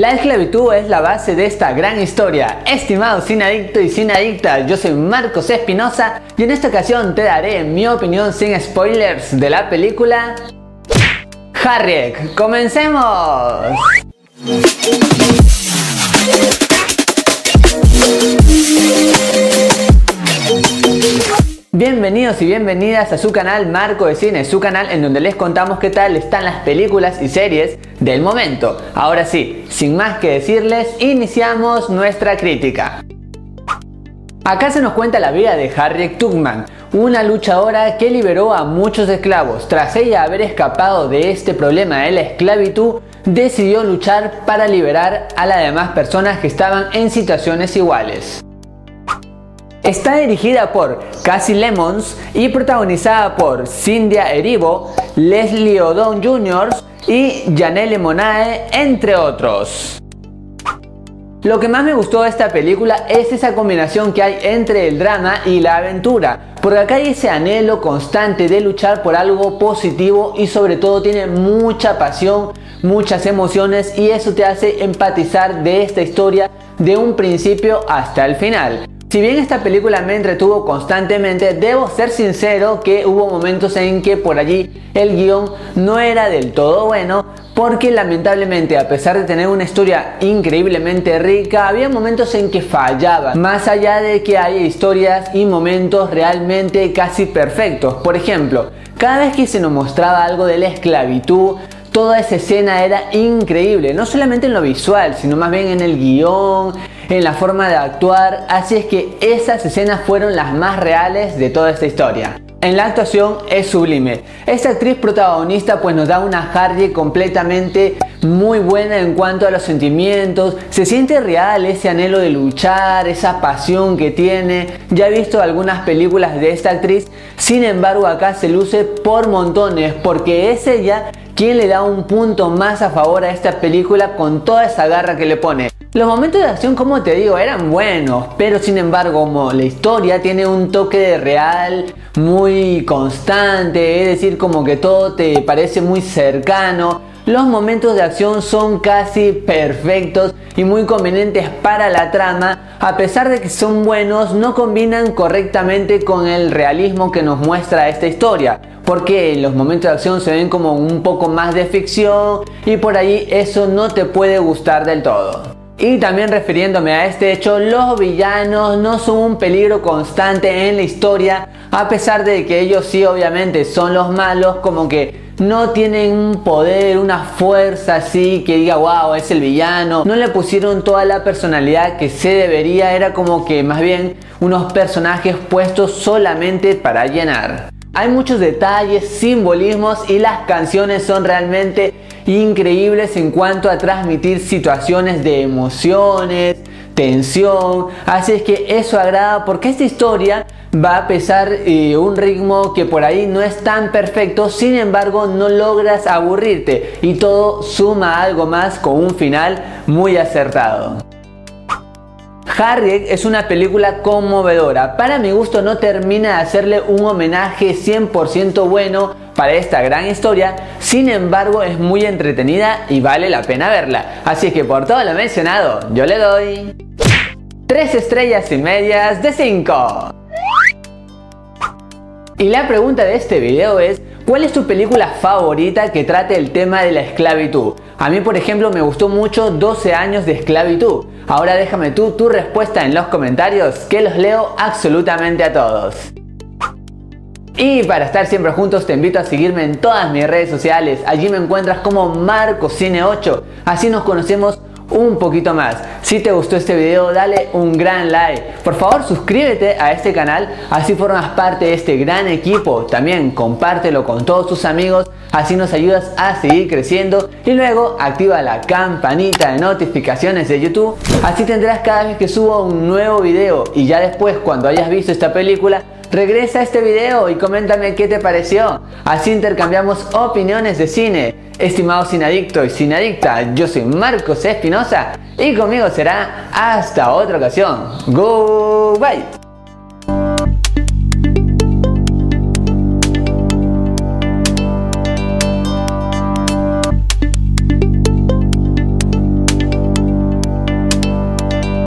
La esclavitud es la base de esta gran historia. Estimado sin adicto y sin adicta, yo soy Marcos Espinosa y en esta ocasión te daré mi opinión sin spoilers de la película Harriet. ¡Comencemos! Bienvenidos y bienvenidas a su canal Marco de Cine, su canal en donde les contamos qué tal están las películas y series del momento. Ahora sí, sin más que decirles, iniciamos nuestra crítica. Acá se nos cuenta la vida de Harriet Tubman, una luchadora que liberó a muchos esclavos. Tras ella haber escapado de este problema de la esclavitud, decidió luchar para liberar a las demás personas que estaban en situaciones iguales. Está dirigida por Cassie Lemons y protagonizada por Cynthia Erivo, Leslie Odom Jr. y Janelle Monae, entre otros. Lo que más me gustó de esta película es esa combinación que hay entre el drama y la aventura, porque acá hay ese anhelo constante de luchar por algo positivo y sobre todo tiene mucha pasión, muchas emociones y eso te hace empatizar de esta historia de un principio hasta el final. Si bien esta película me entretuvo constantemente, debo ser sincero que hubo momentos en que por allí el guion no era del todo bueno, porque lamentablemente a pesar de tener una historia increíblemente rica, había momentos en que fallaba, más allá de que haya historias y momentos realmente casi perfectos. Por ejemplo, cada vez que se nos mostraba algo de la esclavitud, toda esa escena era increíble, no solamente en lo visual, sino más bien en el guion, en la forma de actuar, así es que esas escenas fueron las más reales de toda esta historia. En la actuación es sublime. Esta actriz protagonista pues nos da una Hardy completamente muy buena en cuanto a los sentimientos. Se siente real ese anhelo de luchar, esa pasión que tiene. Ya he visto algunas películas de esta actriz, sin embargo acá se luce por montones porque es ella quien le da un punto más a favor a esta película con toda esa garra que le pone. Los momentos de acción, como te digo, eran buenos, pero sin embargo, como la historia tiene un toque de real muy constante, es decir, como que todo te parece muy cercano, los momentos de acción son casi perfectos y muy convenientes para la trama, a pesar de que son buenos, no combinan correctamente con el realismo que nos muestra esta historia, porque los momentos de acción se ven como un poco más de ficción y por ahí eso no te puede gustar del todo. Y también refiriéndome a este hecho, los villanos no son un peligro constante en la historia, a pesar de que ellos sí obviamente son los malos, como que no tienen un poder, una fuerza así que diga, wow, es el villano. No le pusieron toda la personalidad que se debería, era como que más bien unos personajes puestos solamente para llenar. Hay muchos detalles, simbolismos y las canciones son realmente increíbles en cuanto a transmitir situaciones de emociones, tensión. Así es que eso agrada porque esta historia va a pesar eh, un ritmo que por ahí no es tan perfecto, sin embargo no logras aburrirte y todo suma algo más con un final muy acertado. Harriet es una película conmovedora. Para mi gusto no termina de hacerle un homenaje 100% bueno para esta gran historia, sin embargo es muy entretenida y vale la pena verla. Así que por todo lo mencionado, yo le doy 3 estrellas y medias de 5. Y la pregunta de este video es, ¿cuál es tu película favorita que trate el tema de la esclavitud? A mí, por ejemplo, me gustó mucho 12 años de esclavitud. Ahora déjame tú tu respuesta en los comentarios que los leo absolutamente a todos. Y para estar siempre juntos te invito a seguirme en todas mis redes sociales. Allí me encuentras como MarcoCine8. Así nos conocemos un poquito más. Si te gustó este video, dale un gran like. Por favor, suscríbete a este canal, así formas parte de este gran equipo. También compártelo con todos tus amigos, así nos ayudas a seguir creciendo. Y luego activa la campanita de notificaciones de YouTube, así tendrás cada vez que subo un nuevo video. Y ya después, cuando hayas visto esta película, regresa a este video y coméntame qué te pareció. Así intercambiamos opiniones de cine. Estimado sinadicto y sinadicta, yo soy Marcos Espinosa y conmigo será hasta otra ocasión. Go bye.